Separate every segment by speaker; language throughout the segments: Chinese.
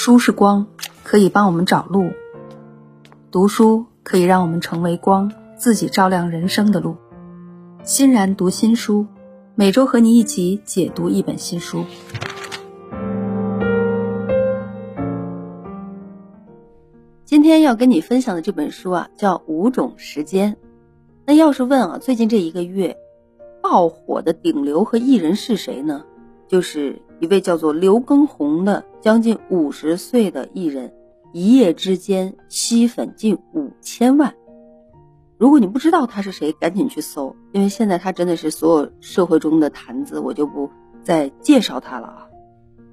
Speaker 1: 书是光，可以帮我们找路；读书可以让我们成为光，自己照亮人生的路。欣然读新书，每周和你一起解读一本新书。
Speaker 2: 今天要跟你分享的这本书啊，叫《五种时间》。那要是问啊，最近这一个月爆火的顶流和艺人是谁呢？就是一位叫做刘畊宏的将近五十岁的艺人，一夜之间吸粉近五千万。如果你不知道他是谁，赶紧去搜，因为现在他真的是所有社会中的谈资，我就不再介绍他了啊。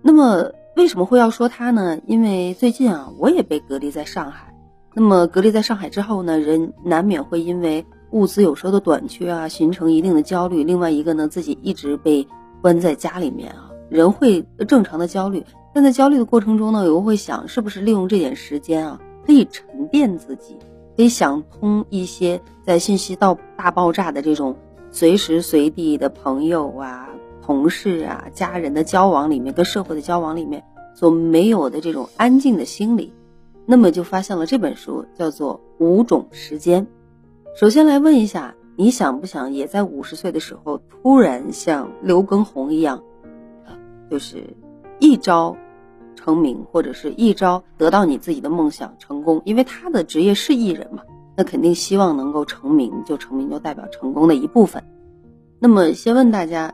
Speaker 2: 那么为什么会要说他呢？因为最近啊，我也被隔离在上海。那么隔离在上海之后呢，人难免会因为物资有时候的短缺啊，形成一定的焦虑。另外一个呢，自己一直被。关在家里面啊，人会正常的焦虑，但在焦虑的过程中呢，我会想，是不是利用这点时间啊，可以沉淀自己，可以想通一些在信息到大爆炸的这种随时随地的朋友啊、同事啊、家人的交往里面，跟社会的交往里面所没有的这种安静的心理，那么就发现了这本书，叫做《五种时间》。首先来问一下。你想不想也在五十岁的时候突然像刘畊宏一样，就是一招成名，或者是一招得到你自己的梦想成功？因为他的职业是艺人嘛，那肯定希望能够成名，就成名就代表成功的一部分。那么先问大家，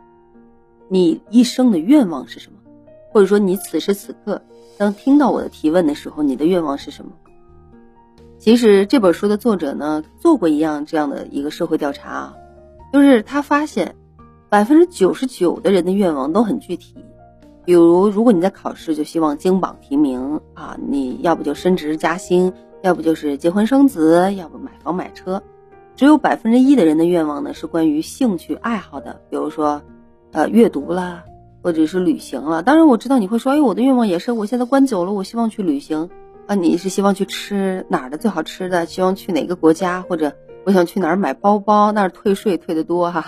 Speaker 2: 你一生的愿望是什么？或者说你此时此刻当听到我的提问的时候，你的愿望是什么？其实这本书的作者呢，做过一样这样的一个社会调查啊，就是他发现，百分之九十九的人的愿望都很具体，比如如果你在考试，就希望金榜题名啊，你要不就升职加薪，要不就是结婚生子，要不买房买车，只有百分之一的人的愿望呢是关于兴趣爱好的，比如说，呃，阅读啦，或者是旅行了。当然我知道你会说，哎，我的愿望也是，我现在关久了，我希望去旅行。啊，你是希望去吃哪儿的最好吃的？希望去哪个国家？或者我想去哪儿买包包？那儿退税退得多哈，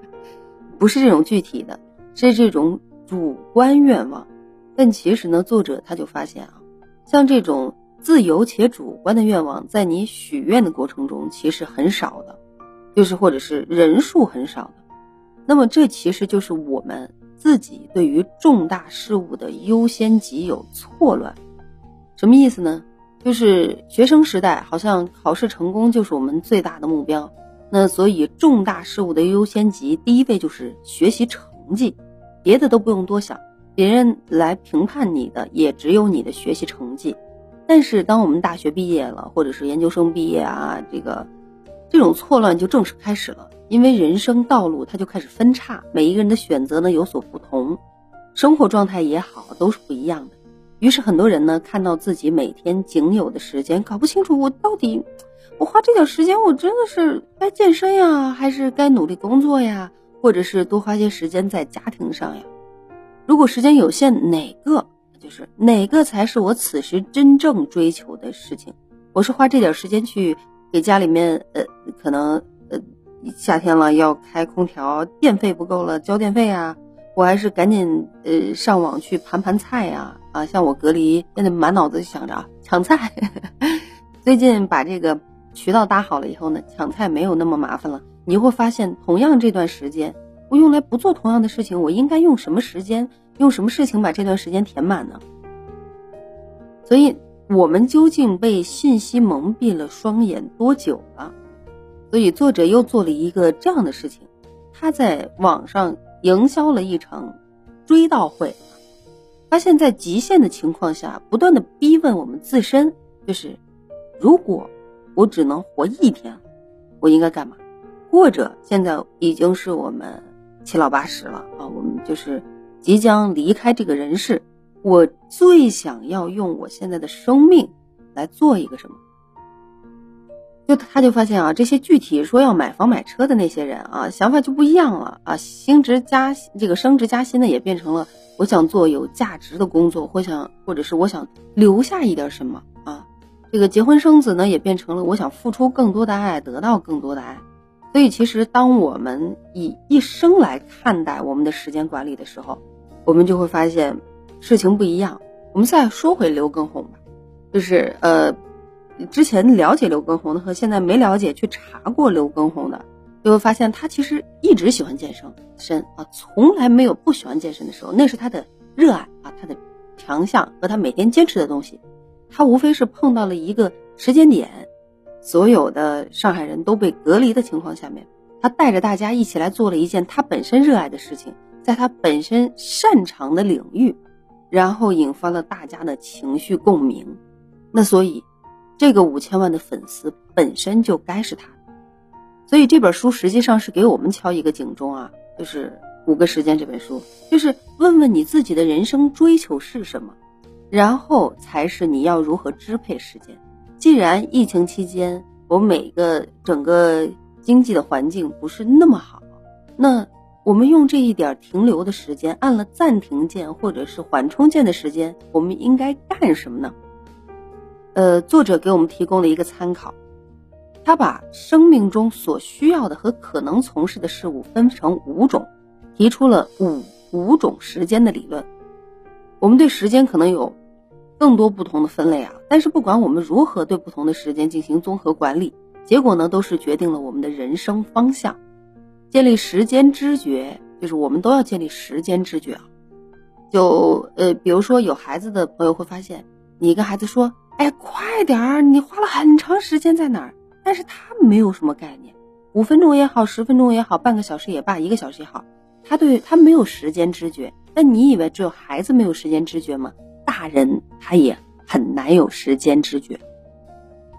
Speaker 2: 不是这种具体的，是这种主观愿望。但其实呢，作者他就发现啊，像这种自由且主观的愿望，在你许愿的过程中其实很少的，就是或者是人数很少的。那么这其实就是我们自己对于重大事物的优先级有错乱。什么意思呢？就是学生时代好像考试成功就是我们最大的目标，那所以重大事物的优先级第一位就是学习成绩，别的都不用多想，别人来评判你的也只有你的学习成绩。但是当我们大学毕业了，或者是研究生毕业啊，这个这种错乱就正式开始了，因为人生道路它就开始分叉，每一个人的选择呢有所不同，生活状态也好都是不一样的。于是很多人呢，看到自己每天仅有的时间，搞不清楚我到底，我花这点时间，我真的是该健身呀，还是该努力工作呀，或者是多花些时间在家庭上呀？如果时间有限，哪个就是哪个才是我此时真正追求的事情？我是花这点时间去给家里面，呃，可能呃夏天了要开空调，电费不够了交电费啊。我还是赶紧呃上网去盘盘菜呀啊！像我隔离现在满脑子想着抢菜，最近把这个渠道搭好了以后呢，抢菜没有那么麻烦了。你会发现，同样这段时间，我用来不做同样的事情，我应该用什么时间，用什么事情把这段时间填满呢？所以，我们究竟被信息蒙蔽了双眼多久了？所以，作者又做了一个这样的事情，他在网上。营销了一场追悼会，发现，在极限的情况下，不断的逼问我们自身，就是如果我只能活一天，我应该干嘛？或者现在已经是我们七老八十了啊，我们就是即将离开这个人世，我最想要用我现在的生命来做一个什么？就他就发现啊，这些具体说要买房买车的那些人啊，想法就不一样了啊。升职加这个升职加薪呢，也变成了我想做有价值的工作，或想或者是我想留下一点什么啊。这个结婚生子呢，也变成了我想付出更多的爱，得到更多的爱。所以其实当我们以一生来看待我们的时间管理的时候，我们就会发现事情不一样。我们再说回刘畊宏吧，就是呃，之前了解刘畊宏的和现在没了解去查过刘畊宏的，就会发现他其实一直喜欢健身身啊，从来没有不喜欢健身的时候，那是他的热爱啊，他的强项和他每天坚持的东西。他无非是碰到了一个时间点，所有的上海人都被隔离的情况下面，他带着大家一起来做了一件他本身热爱的事情，在他本身擅长的领域。然后引发了大家的情绪共鸣，那所以，这个五千万的粉丝本身就该是他，所以这本书实际上是给我们敲一个警钟啊，就是五个时间这本书，就是问问你自己的人生追求是什么，然后才是你要如何支配时间。既然疫情期间我们每个整个经济的环境不是那么好，那。我们用这一点停留的时间，按了暂停键或者是缓冲键的时间，我们应该干什么呢？呃，作者给我们提供了一个参考，他把生命中所需要的和可能从事的事物分成五种，提出了五五种时间的理论。我们对时间可能有更多不同的分类啊，但是不管我们如何对不同的时间进行综合管理，结果呢，都是决定了我们的人生方向。建立时间知觉，就是我们都要建立时间知觉啊。就呃，比如说有孩子的朋友会发现，你跟孩子说：“哎，快点儿，你花了很长时间在哪儿？”但是他没有什么概念，五分钟也好，十分钟也好，半个小时也罢，一个小时也好，他对他没有时间知觉。那你以为只有孩子没有时间知觉吗？大人他也很难有时间知觉。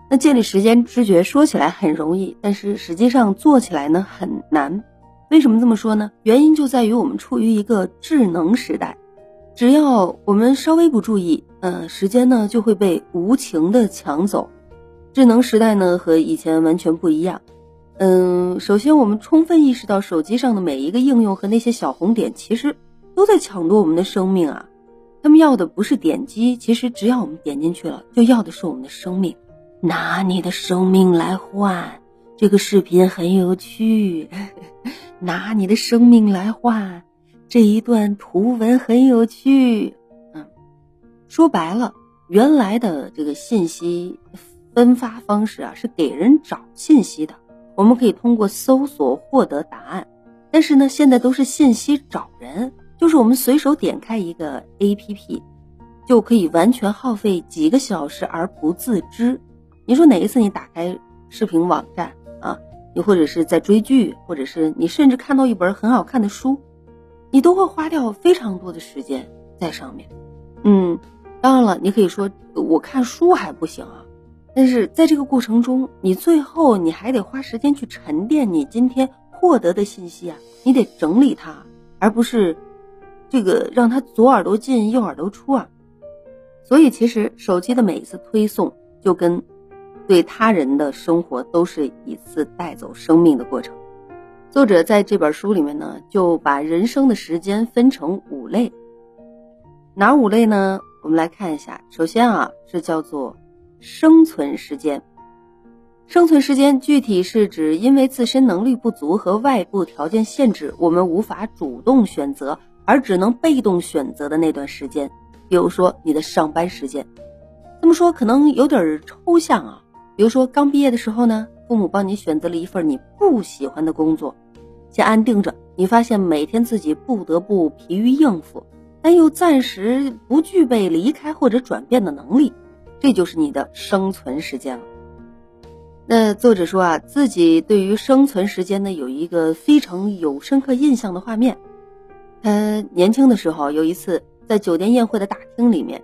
Speaker 2: 那建立时间知觉说起来很容易，但是实际上做起来呢很难。为什么这么说呢？原因就在于我们处于一个智能时代，只要我们稍微不注意，呃，时间呢就会被无情的抢走。智能时代呢和以前完全不一样。嗯，首先我们充分意识到手机上的每一个应用和那些小红点，其实都在抢夺我们的生命啊。他们要的不是点击，其实只要我们点进去了，就要的是我们的生命。拿你的生命来换，这个视频很有趣。拿你的生命来换，这一段图文很有趣。嗯，说白了，原来的这个信息分发方式啊，是给人找信息的，我们可以通过搜索获得答案。但是呢，现在都是信息找人，就是我们随手点开一个 APP，就可以完全耗费几个小时而不自知。你说哪一次你打开视频网站啊？你或者是在追剧，或者是你甚至看到一本很好看的书，你都会花掉非常多的时间在上面。嗯，当然了，你可以说我看书还不行啊，但是在这个过程中，你最后你还得花时间去沉淀你今天获得的信息啊，你得整理它，而不是这个让他左耳朵进右耳朵出啊。所以其实手机的每一次推送就跟。对他人的生活都是一次带走生命的过程。作者在这本书里面呢，就把人生的时间分成五类。哪五类呢？我们来看一下。首先啊，是叫做生存时间。生存时间具体是指因为自身能力不足和外部条件限制，我们无法主动选择，而只能被动选择的那段时间。比如说你的上班时间。这么说可能有点抽象啊。比如说，刚毕业的时候呢，父母帮你选择了一份你不喜欢的工作，先安定着。你发现每天自己不得不疲于应付，但又暂时不具备离开或者转变的能力，这就是你的生存时间了。那作者说啊，自己对于生存时间呢有一个非常有深刻印象的画面。他年轻的时候有一次在酒店宴会的大厅里面，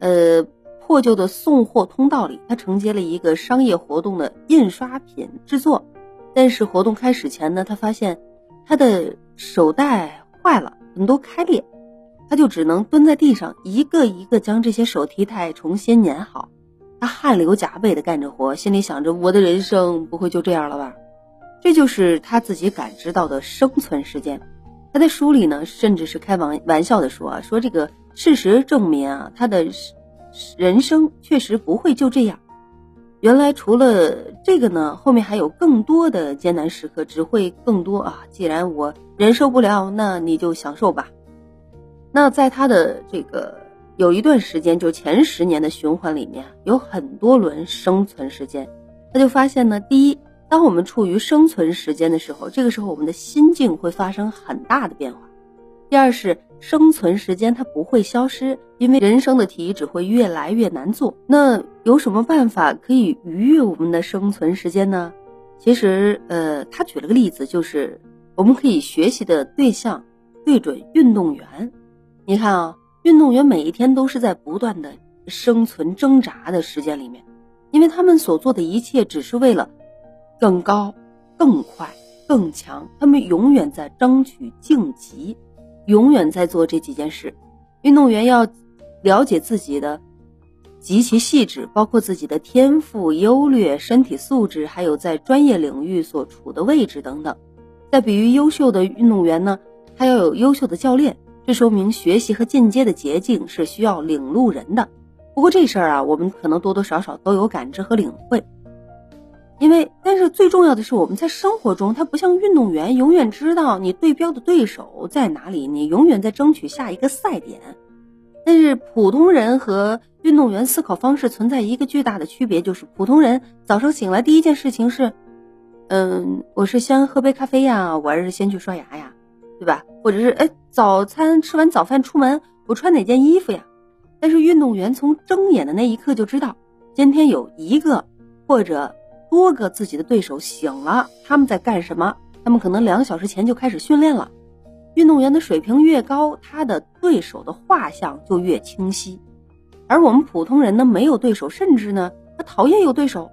Speaker 2: 呃。破旧的送货通道里，他承接了一个商业活动的印刷品制作。但是活动开始前呢，他发现他的手袋坏了，很多开裂，他就只能蹲在地上，一个一个将这些手提袋重新粘好。他汗流浃背的干着活，心里想着：我的人生不会就这样了吧？这就是他自己感知到的生存时间。他在书里呢，甚至是开玩玩笑的说啊，说这个事实证明啊，他的。人生确实不会就这样。原来除了这个呢，后面还有更多的艰难时刻，只会更多啊！既然我忍受不了，那你就享受吧。那在他的这个有一段时间，就前十年的循环里面，有很多轮生存时间。他就发现呢，第一，当我们处于生存时间的时候，这个时候我们的心境会发生很大的变化。第二是生存时间它不会消失，因为人生的题只会越来越难做。那有什么办法可以逾越我们的生存时间呢？其实，呃，他举了个例子，就是我们可以学习的对象对准运动员。你看啊。运动员每一天都是在不断的生存挣扎的时间里面，因为他们所做的一切只是为了更高、更快、更强。他们永远在争取晋级，永远在做这几件事。运动员要了解自己的极其细致，包括自己的天赋、优劣、身体素质，还有在专业领域所处的位置等等。再比喻优秀的运动员呢，他要有优秀的教练。这说明学习和进阶的捷径是需要领路人的。不过这事儿啊，我们可能多多少少都有感知和领会。因为，但是最重要的是，我们在生活中，他不像运动员，永远知道你对标的对手在哪里，你永远在争取下一个赛点。但是普通人和运动员思考方式存在一个巨大的区别，就是普通人早上醒来第一件事情是，嗯，我是先喝杯咖啡呀，我还是先去刷牙呀？对吧？或者是哎，早餐吃完早饭出门，我穿哪件衣服呀？但是运动员从睁眼的那一刻就知道，今天有一个或者多个自己的对手醒了，他们在干什么？他们可能两小时前就开始训练了。运动员的水平越高，他的对手的画像就越清晰。而我们普通人呢，没有对手，甚至呢，他讨厌有对手。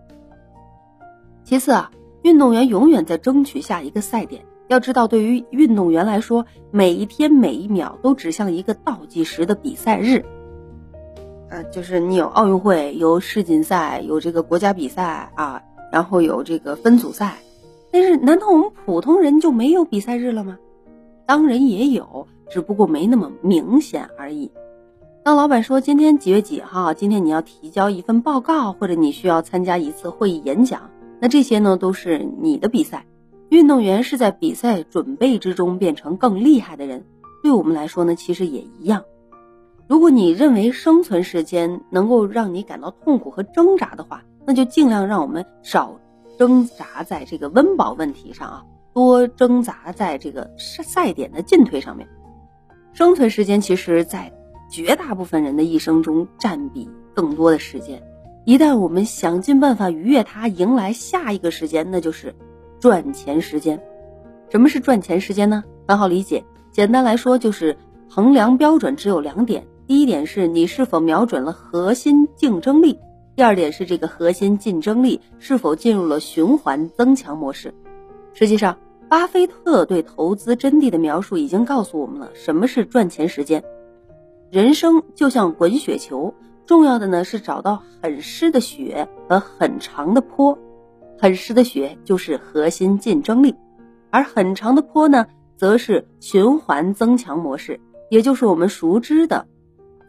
Speaker 2: 其次啊，运动员永远在争取下一个赛点。要知道，对于运动员来说，每一天每一秒都指向一个倒计时的比赛日。呃，就是你有奥运会，有世锦赛，有这个国家比赛啊，然后有这个分组赛。但是，难道我们普通人就没有比赛日了吗？当然也有，只不过没那么明显而已。当老板说今天几月几号，今天你要提交一份报告，或者你需要参加一次会议演讲，那这些呢都是你的比赛。运动员是在比赛准备之中变成更厉害的人，对我们来说呢，其实也一样。如果你认为生存时间能够让你感到痛苦和挣扎的话，那就尽量让我们少挣扎在这个温饱问题上啊，多挣扎在这个赛点的进退上面。生存时间其实，在绝大部分人的一生中占比更多的时间。一旦我们想尽办法逾越它，迎来下一个时间，那就是。赚钱时间，什么是赚钱时间呢？很好理解，简单来说就是衡量标准只有两点：第一点是你是否瞄准了核心竞争力；第二点是这个核心竞争力是否进入了循环增强模式。实际上，巴菲特对投资真谛的描述已经告诉我们了什么是赚钱时间。人生就像滚雪球，重要的呢是找到很湿的雪和很长的坡。很湿的雪就是核心竞争力，而很长的坡呢，则是循环增强模式，也就是我们熟知的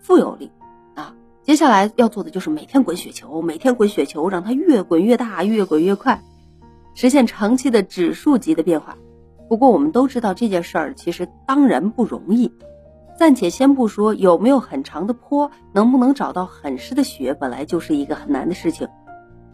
Speaker 2: 富有力。接下来要做的就是每天滚雪球，每天滚雪球，让它越滚越大，越滚越快，实现长期的指数级的变化。不过我们都知道这件事儿其实当然不容易，暂且先不说有没有很长的坡，能不能找到很湿的雪，本来就是一个很难的事情。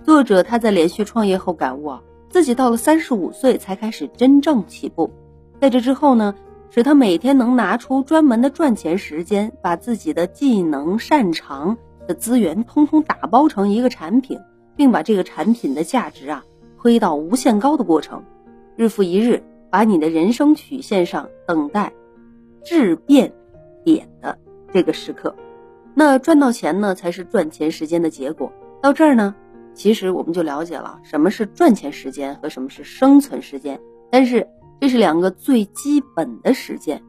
Speaker 2: 作者他在连续创业后感悟啊，自己到了三十五岁才开始真正起步，在这之后呢，使他每天能拿出专门的赚钱时间，把自己的技能、擅长的资源通通打包成一个产品，并把这个产品的价值啊推到无限高的过程，日复一日，把你的人生曲线上等待质变点的这个时刻，那赚到钱呢，才是赚钱时间的结果。到这儿呢。其实我们就了解了什么是赚钱时间和什么是生存时间，但是这是两个最基本的时间，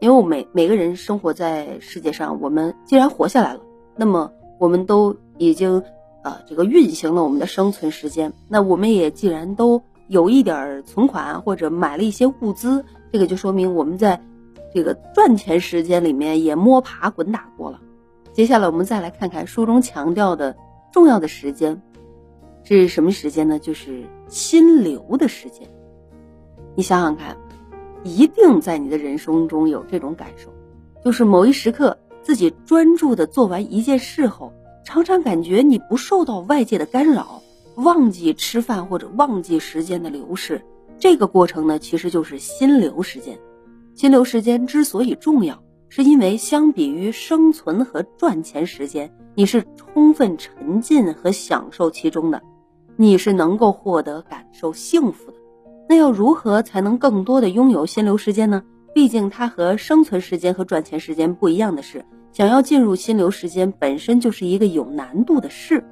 Speaker 2: 因为我每每个人生活在世界上，我们既然活下来了，那么我们都已经呃这个运行了我们的生存时间，那我们也既然都有一点存款或者买了一些物资，这个就说明我们在这个赚钱时间里面也摸爬滚打过了。接下来我们再来看看书中强调的重要的时间。是什么时间呢？就是心流的时间。你想想看，一定在你的人生中有这种感受，就是某一时刻，自己专注的做完一件事后，常常感觉你不受到外界的干扰，忘记吃饭或者忘记时间的流逝。这个过程呢，其实就是心流时间。心流时间之所以重要，是因为相比于生存和赚钱时间，你是充分沉浸和享受其中的，你是能够获得感受幸福的。那要如何才能更多的拥有心流时间呢？毕竟它和生存时间和赚钱时间不一样的是，想要进入心流时间本身就是一个有难度的事。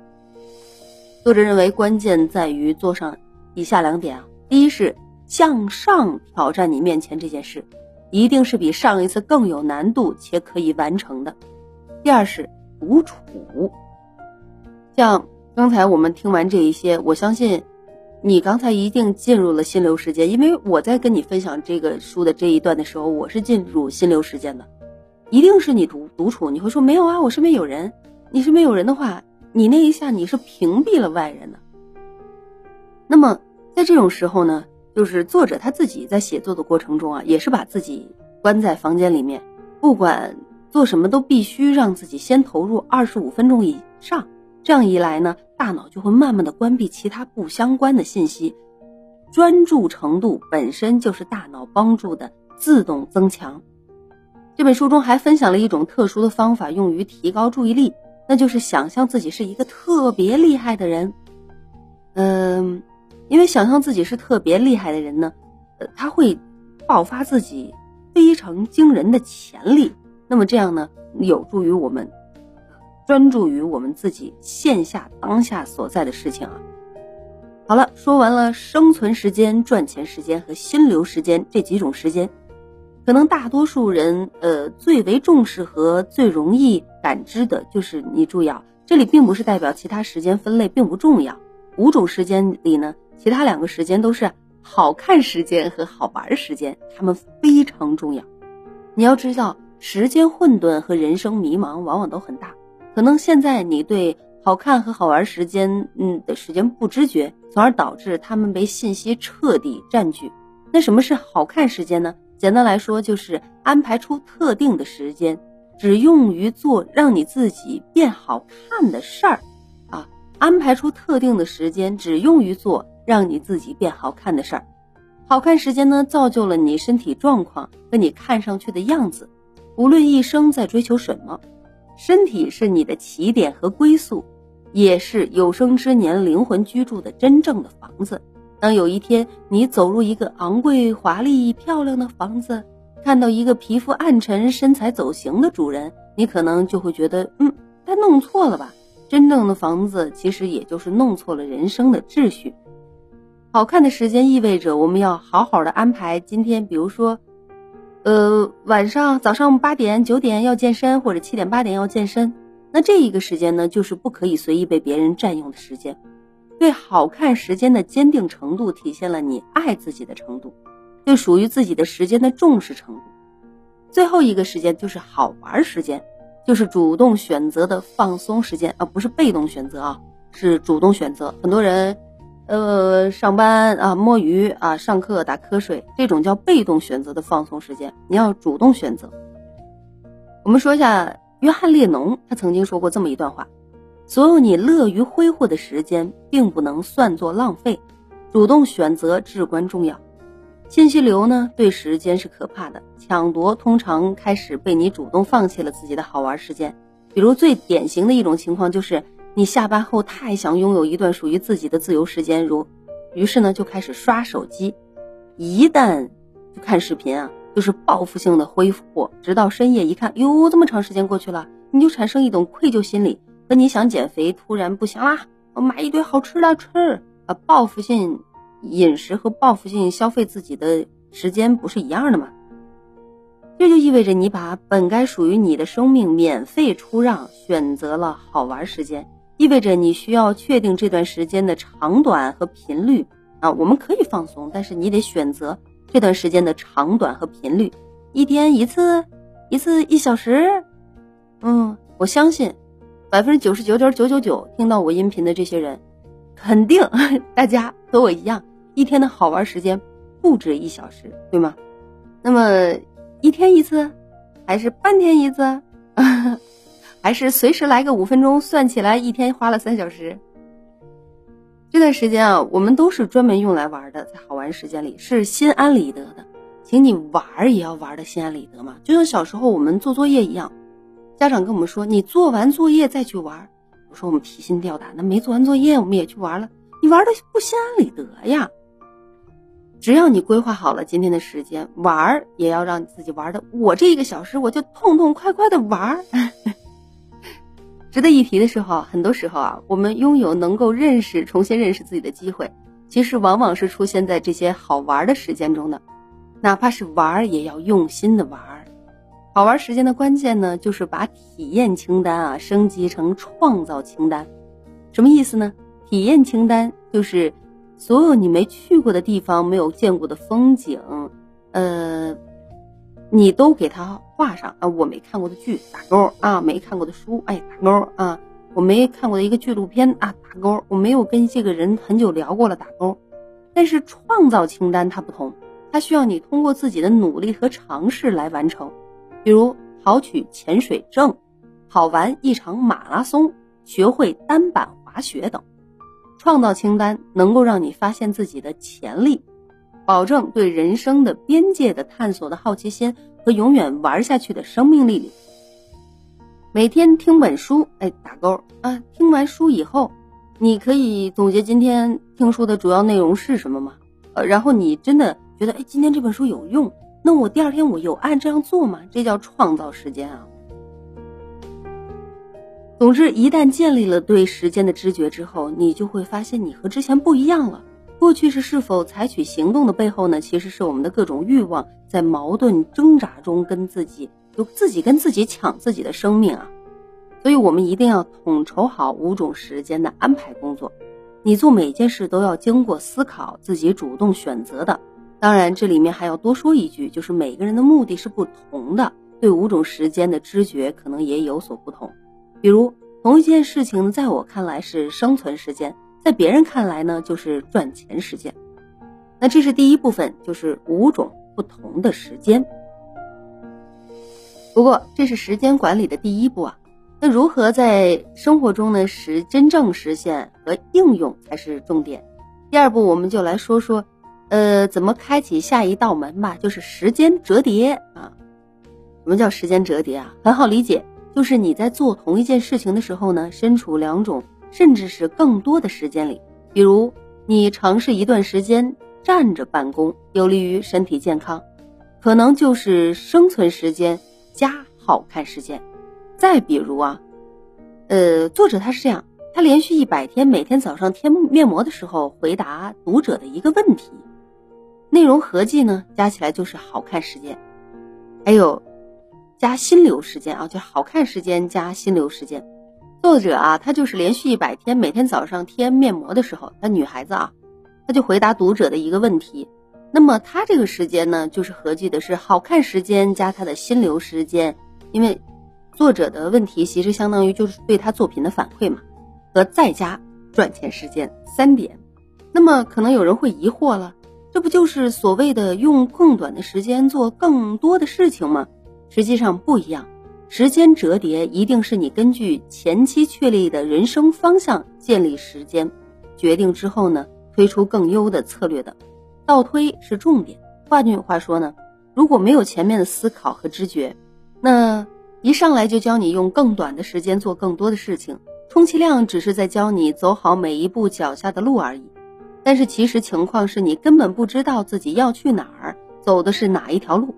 Speaker 2: 作者认为关键在于做上以下两点啊：第一是向上挑战你面前这件事，一定是比上一次更有难度且可以完成的；第二是独处。像刚才我们听完这一些，我相信。你刚才一定进入了心流时间，因为我在跟你分享这个书的这一段的时候，我是进入心流时间的，一定是你独独处。你会说没有啊，我身边有人。你身边有人的话，你那一下你是屏蔽了外人的。那么在这种时候呢，就是作者他自己在写作的过程中啊，也是把自己关在房间里面，不管做什么都必须让自己先投入二十五分钟以上。这样一来呢，大脑就会慢慢的关闭其他不相关的信息，专注程度本身就是大脑帮助的自动增强。这本书中还分享了一种特殊的方法，用于提高注意力，那就是想象自己是一个特别厉害的人。嗯，因为想象自己是特别厉害的人呢，呃，他会爆发自己非常惊人的潜力。那么这样呢，有助于我们。专注于我们自己线下当下所在的事情啊。好了，说完了生存时间、赚钱时间和心流时间这几种时间，可能大多数人呃最为重视和最容易感知的就是你注意啊，这里并不是代表其他时间分类并不重要。五种时间里呢，其他两个时间都是好看时间和好玩时间，它们非常重要。你要知道，时间混沌和人生迷茫往往都很大。可能现在你对好看和好玩时间，嗯的时间不知觉，从而导致他们被信息彻底占据。那什么是好看时间呢？简单来说，就是安排出特定的时间，只用于做让你自己变好看的事儿，啊，安排出特定的时间，只用于做让你自己变好看的事儿。好看时间呢，造就了你身体状况和你看上去的样子。无论一生在追求什么。身体是你的起点和归宿，也是有生之年灵魂居住的真正的房子。当有一天你走入一个昂贵、华丽、漂亮的房子，看到一个皮肤暗沉、身材走形的主人，你可能就会觉得，嗯，他弄错了吧？真正的房子其实也就是弄错了人生的秩序。好看的时间意味着我们要好好的安排今天，比如说。呃，晚上早上八点九点要健身，或者七点八点要健身，那这一个时间呢，就是不可以随意被别人占用的时间。对好看时间的坚定程度，体现了你爱自己的程度，对属于自己的时间的重视程度。最后一个时间就是好玩时间，就是主动选择的放松时间，而不是被动选择啊，是主动选择。很多人。呃，上班啊，摸鱼啊，上课打瞌睡，这种叫被动选择的放松时间，你要主动选择。我们说一下，约翰列侬他曾经说过这么一段话：，所有你乐于挥霍的时间，并不能算作浪费，主动选择至关重要。信息流呢，对时间是可怕的，抢夺通常开始被你主动放弃了自己的好玩时间。比如最典型的一种情况就是。你下班后太想拥有一段属于自己的自由时间，如，于是呢就开始刷手机，一旦就看视频啊，就是报复性的恢复，直到深夜一看，哟，这么长时间过去了，你就产生一种愧疚心理，和你想减肥突然不行啦，我买一堆好吃的吃啊，报复性饮食和报复性消费自己的时间不是一样的吗？这就意味着你把本该属于你的生命免费出让，选择了好玩时间。意味着你需要确定这段时间的长短和频率啊，我们可以放松，但是你得选择这段时间的长短和频率，一天一次，一次一小时。嗯，我相信百分之九十九点九九九听到我音频的这些人，肯定 大家和我一样，一天的好玩时间不止一小时，对吗？那么一天一次，还是半天一次？还是随时来个五分钟，算起来一天花了三小时。这段时间啊，我们都是专门用来玩的，在好玩时间里是心安理得的，请你玩也要玩的心安理得嘛，就像小时候我们做作业一样，家长跟我们说你做完作业再去玩，我说我们提心吊胆，那没做完作业我们也去玩了，你玩的不心安理得呀。只要你规划好了今天的时间，玩儿也要让自己玩的，我这一个小时我就痛痛快快的玩儿。值得一提的是哈，很多时候啊，我们拥有能够认识、重新认识自己的机会，其实往往是出现在这些好玩的时间中的。哪怕是玩，也要用心的玩。好玩时间的关键呢，就是把体验清单啊升级成创造清单。什么意思呢？体验清单就是所有你没去过的地方、没有见过的风景，呃。你都给他画上啊！我没看过的剧打勾啊，没看过的书哎打勾啊，我没看过的一个纪录片啊打勾，我没有跟这个人很久聊过了打勾。但是创造清单它不同，它需要你通过自己的努力和尝试来完成。比如考取潜水证，跑完一场马拉松，学会单板滑雪等。创造清单能够让你发现自己的潜力。保证对人生的边界的探索的好奇心和永远玩下去的生命力。每天听本书，哎，打勾啊！听完书以后，你可以总结今天听书的主要内容是什么吗？呃，然后你真的觉得，哎，今天这本书有用，那我第二天我有按这样做吗？这叫创造时间啊！总之，一旦建立了对时间的知觉之后，你就会发现你和之前不一样了。过去是是否采取行动的背后呢？其实是我们的各种欲望在矛盾挣扎中跟自己，就自己跟自己抢自己的生命啊！所以我们一定要统筹好五种时间的安排工作。你做每件事都要经过思考，自己主动选择的。当然，这里面还要多说一句，就是每个人的目的是不同的，对五种时间的知觉可能也有所不同。比如，同一件事情，在我看来是生存时间。在别人看来呢，就是赚钱时间。那这是第一部分，就是五种不同的时间。不过这是时间管理的第一步啊。那如何在生活中呢实真正实现和应用才是重点。第二步，我们就来说说，呃，怎么开启下一道门吧，就是时间折叠啊。什么叫时间折叠啊？很好理解，就是你在做同一件事情的时候呢，身处两种。甚至是更多的时间里，比如你尝试一段时间站着办公，有利于身体健康，可能就是生存时间加好看时间。再比如啊，呃，作者他是这样，他连续一百天每天早上贴面膜的时候回答读者的一个问题，内容合计呢加起来就是好看时间，还有加心流时间啊，就好看时间加心流时间。作者啊，他就是连续一百天，每天早上贴面膜的时候，那女孩子啊，他就回答读者的一个问题。那么他这个时间呢，就是合计的是好看时间加他的心流时间，因为作者的问题其实相当于就是对他作品的反馈嘛，和再加赚钱时间三点。那么可能有人会疑惑了，这不就是所谓的用更短的时间做更多的事情吗？实际上不一样。时间折叠一定是你根据前期确立的人生方向建立时间决定之后呢，推出更优的策略的，倒推是重点。换句话说呢，如果没有前面的思考和知觉，那一上来就教你用更短的时间做更多的事情，充其量只是在教你走好每一步脚下的路而已。但是其实情况是你根本不知道自己要去哪儿，走的是哪一条路。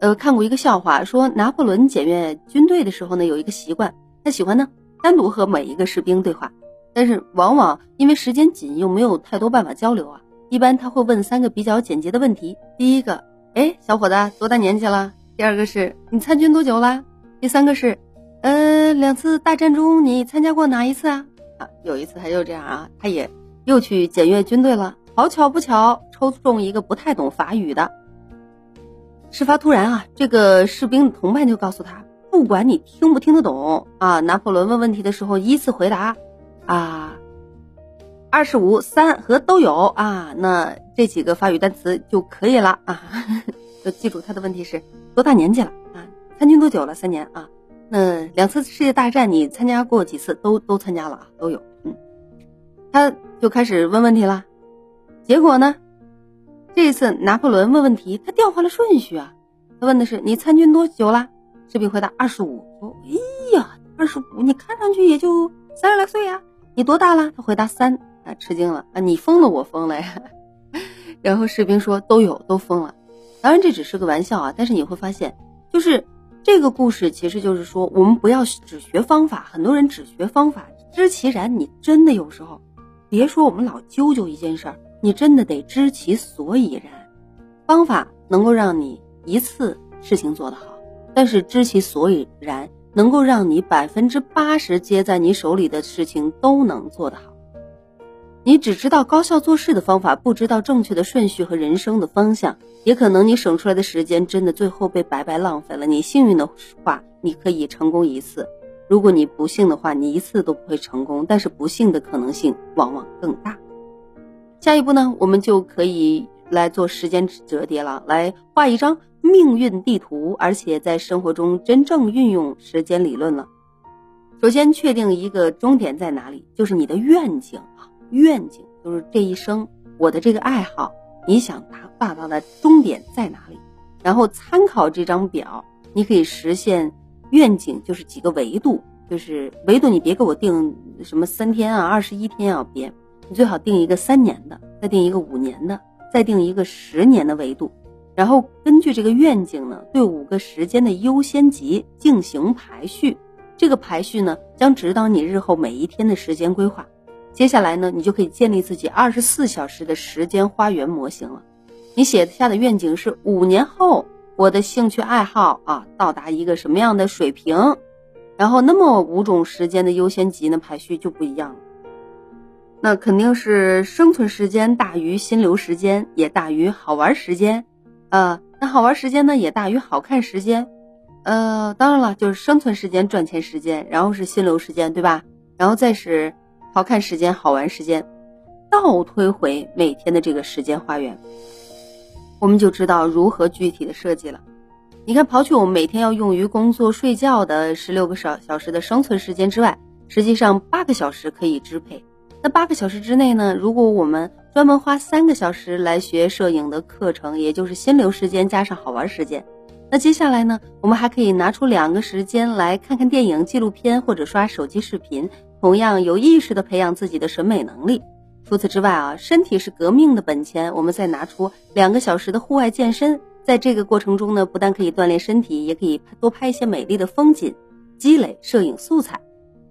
Speaker 2: 呃，看过一个笑话，说拿破仑检阅军队的时候呢，有一个习惯，他喜欢呢单独和每一个士兵对话，但是往往因为时间紧又没有太多办法交流啊，一般他会问三个比较简洁的问题：第一个，哎，小伙子多大年纪了？第二个是你参军多久了？第三个是，呃，两次大战中你参加过哪一次啊？啊，有一次他就这样啊，他也又去检阅军队了，好巧不巧抽中一个不太懂法语的。事发突然啊，这个士兵的同伴就告诉他，不管你听不听得懂啊，拿破仑问问题的时候依次回答，啊，二十五、三和都有啊，那这几个法语单词就可以了啊，就记住他的问题是多大年纪了啊，参军多久了？三年啊，那两次世界大战你参加过几次？都都参加了啊，都有。嗯，他就开始问问题了。结果呢，这次拿破仑问问题，他调换了顺序啊。他问的是你参军多久了？士兵回答二十五。说哎呀，二十五，你看上去也就三十来岁呀。你多大了？他回答三。啊，吃惊了啊！你疯了，我疯了呀。然后士兵说都有，都疯了。当然这只是个玩笑啊，但是你会发现，就是这个故事其实就是说，我们不要只学方法。很多人只学方法，知其然。你真的有时候，别说我们老揪揪一件事儿，你真的得知其所以然。方法能够让你一次事情做得好，但是知其所以然，能够让你百分之八十接在你手里的事情都能做得好。你只知道高效做事的方法，不知道正确的顺序和人生的方向，也可能你省出来的时间真的最后被白白浪费了。你幸运的话，你可以成功一次；如果你不幸的话，你一次都不会成功。但是不幸的可能性往往更大。下一步呢，我们就可以来做时间折叠了，来画一张命运地图，而且在生活中真正运用时间理论了。首先确定一个终点在哪里，就是你的愿景啊。愿景就是这一生，我的这个爱好，你想达达到的终点在哪里？然后参考这张表，你可以实现愿景，就是几个维度，就是维度你别给我定什么三天啊、二十一天啊，别，你最好定一个三年的，再定一个五年的，再定一个十年的维度，然后根据这个愿景呢，对五个时间的优先级进行排序，这个排序呢将指导你日后每一天的时间规划。接下来呢，你就可以建立自己二十四小时的时间花园模型了。你写下的愿景是五年后我的兴趣爱好啊到达一个什么样的水平，然后那么五种时间的优先级呢排序就不一样了。那肯定是生存时间大于心流时间，也大于好玩时间，呃，那好玩时间呢也大于好看时间，呃，当然了，就是生存时间、赚钱时间，然后是心流时间，对吧？然后再是。好看时间，好玩时间，倒推回每天的这个时间花园，我们就知道如何具体的设计了。你看，刨去我们每天要用于工作、睡觉的十六个小小时的生存时间之外，实际上八个小时可以支配。那八个小时之内呢？如果我们专门花三个小时来学摄影的课程，也就是心流时间加上好玩时间，那接下来呢，我们还可以拿出两个时间来看看电影、纪录片或者刷手机视频。同样有意识的培养自己的审美能力。除此之外啊，身体是革命的本钱。我们再拿出两个小时的户外健身，在这个过程中呢，不但可以锻炼身体，也可以多拍一些美丽的风景，积累摄影素材。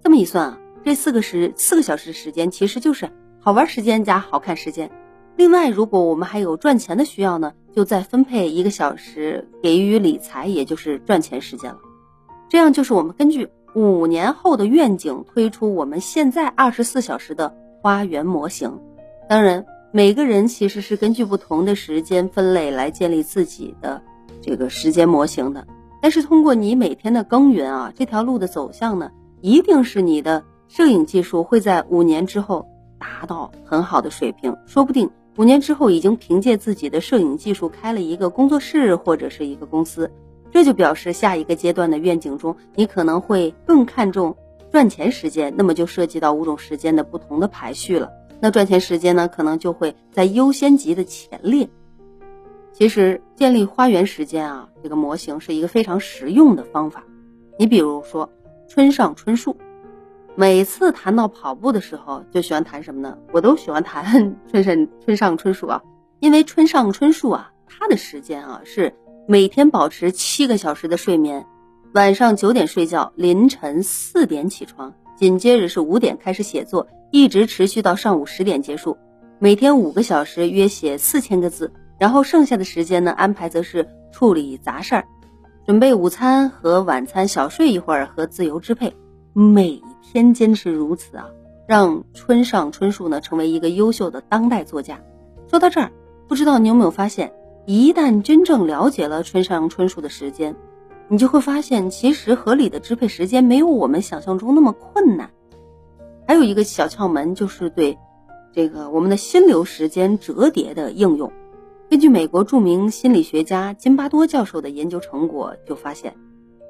Speaker 2: 这么一算啊，这四个时四个小时时间其实就是好玩时间加好看时间。另外，如果我们还有赚钱的需要呢，就再分配一个小时给予理财，也就是赚钱时间了。这样就是我们根据。五年后的愿景推出我们现在二十四小时的花园模型，当然每个人其实是根据不同的时间分类来建立自己的这个时间模型的。但是通过你每天的耕耘啊，这条路的走向呢，一定是你的摄影技术会在五年之后达到很好的水平，说不定五年之后已经凭借自己的摄影技术开了一个工作室或者是一个公司。这就表示下一个阶段的愿景中，你可能会更看重赚钱时间，那么就涉及到五种时间的不同的排序了。那赚钱时间呢，可能就会在优先级的前列。其实建立花园时间啊，这个模型是一个非常实用的方法。你比如说村上春树，每次谈到跑步的时候，就喜欢谈什么呢？我都喜欢谈 春上村上春树啊，因为村上春树啊，他的时间啊是。每天保持七个小时的睡眠，晚上九点睡觉，凌晨四点起床，紧接着是五点开始写作，一直持续到上午十点结束。每天五个小时，约写四千个字，然后剩下的时间呢，安排则是处理杂事儿，准备午餐和晚餐，小睡一会儿和自由支配。每天坚持如此啊，让村上春树呢成为一个优秀的当代作家。说到这儿，不知道你有没有发现？一旦真正了解了村上春树的时间，你就会发现，其实合理的支配时间没有我们想象中那么困难。还有一个小窍门，就是对这个我们的心流时间折叠的应用。根据美国著名心理学家金巴多教授的研究成果，就发现，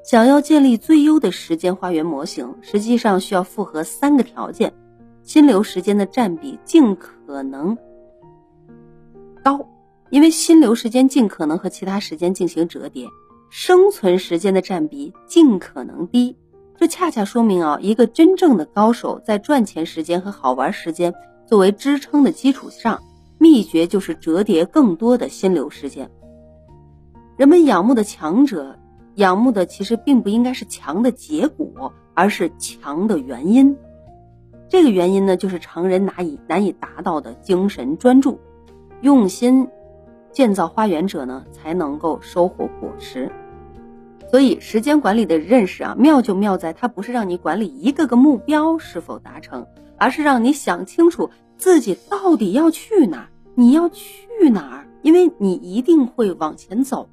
Speaker 2: 想要建立最优的时间花园模型，实际上需要符合三个条件：心流时间的占比尽可能高，因为心流时间尽可能和其他时间进行折叠；生存时间的占比尽可能低。这恰恰说明啊，一个真正的高手在赚钱时间和好玩时间作为支撑的基础上，秘诀就是折叠更多的心流时间。人们仰慕的强者。仰慕的其实并不应该是强的结果，而是强的原因。这个原因呢，就是常人难以难以达到的精神专注。用心建造花园者呢，才能够收获果实。所以，时间管理的认识啊，妙就妙在它不是让你管理一个个目标是否达成，而是让你想清楚自己到底要去哪，你要去哪儿，因为你一定会往前走。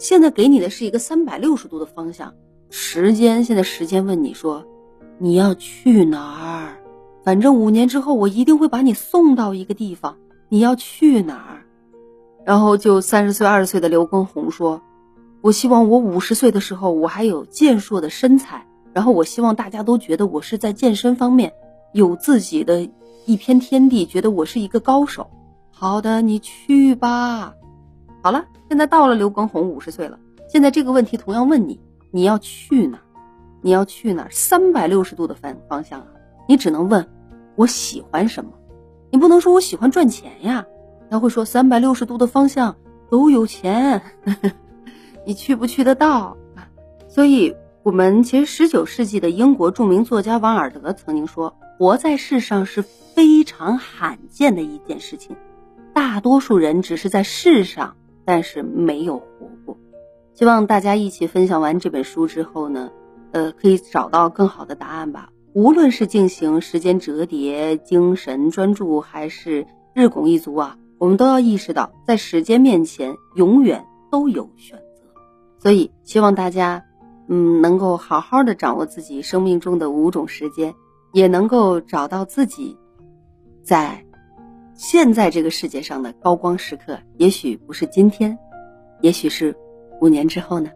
Speaker 2: 现在给你的是一个三百六十度的方向，时间现在时间问你说，你要去哪儿？反正五年之后我一定会把你送到一个地方，你要去哪儿？然后就三十岁二十岁的刘畊宏说，我希望我五十岁的时候我还有健硕的身材，然后我希望大家都觉得我是在健身方面有自己的一片天地，觉得我是一个高手。好的，你去吧。好了，现在到了刘畊宏五十岁了。现在这个问题同样问你：你要去哪？你要去哪？三百六十度的方方向啊！你只能问：我喜欢什么？你不能说我喜欢赚钱呀。他会说：三百六十度的方向都有钱，你去不去得到？所以，我们其实十九世纪的英国著名作家王尔德曾经说：活在世上是非常罕见的一件事情，大多数人只是在世上。但是没有活过，希望大家一起分享完这本书之后呢，呃，可以找到更好的答案吧。无论是进行时间折叠、精神专注，还是日拱一卒啊，我们都要意识到，在时间面前，永远都有选择。所以，希望大家，嗯，能够好好的掌握自己生命中的五种时间，也能够找到自己，在。现在这个世界上的高光时刻，也许不是今天，也许是五年之后呢。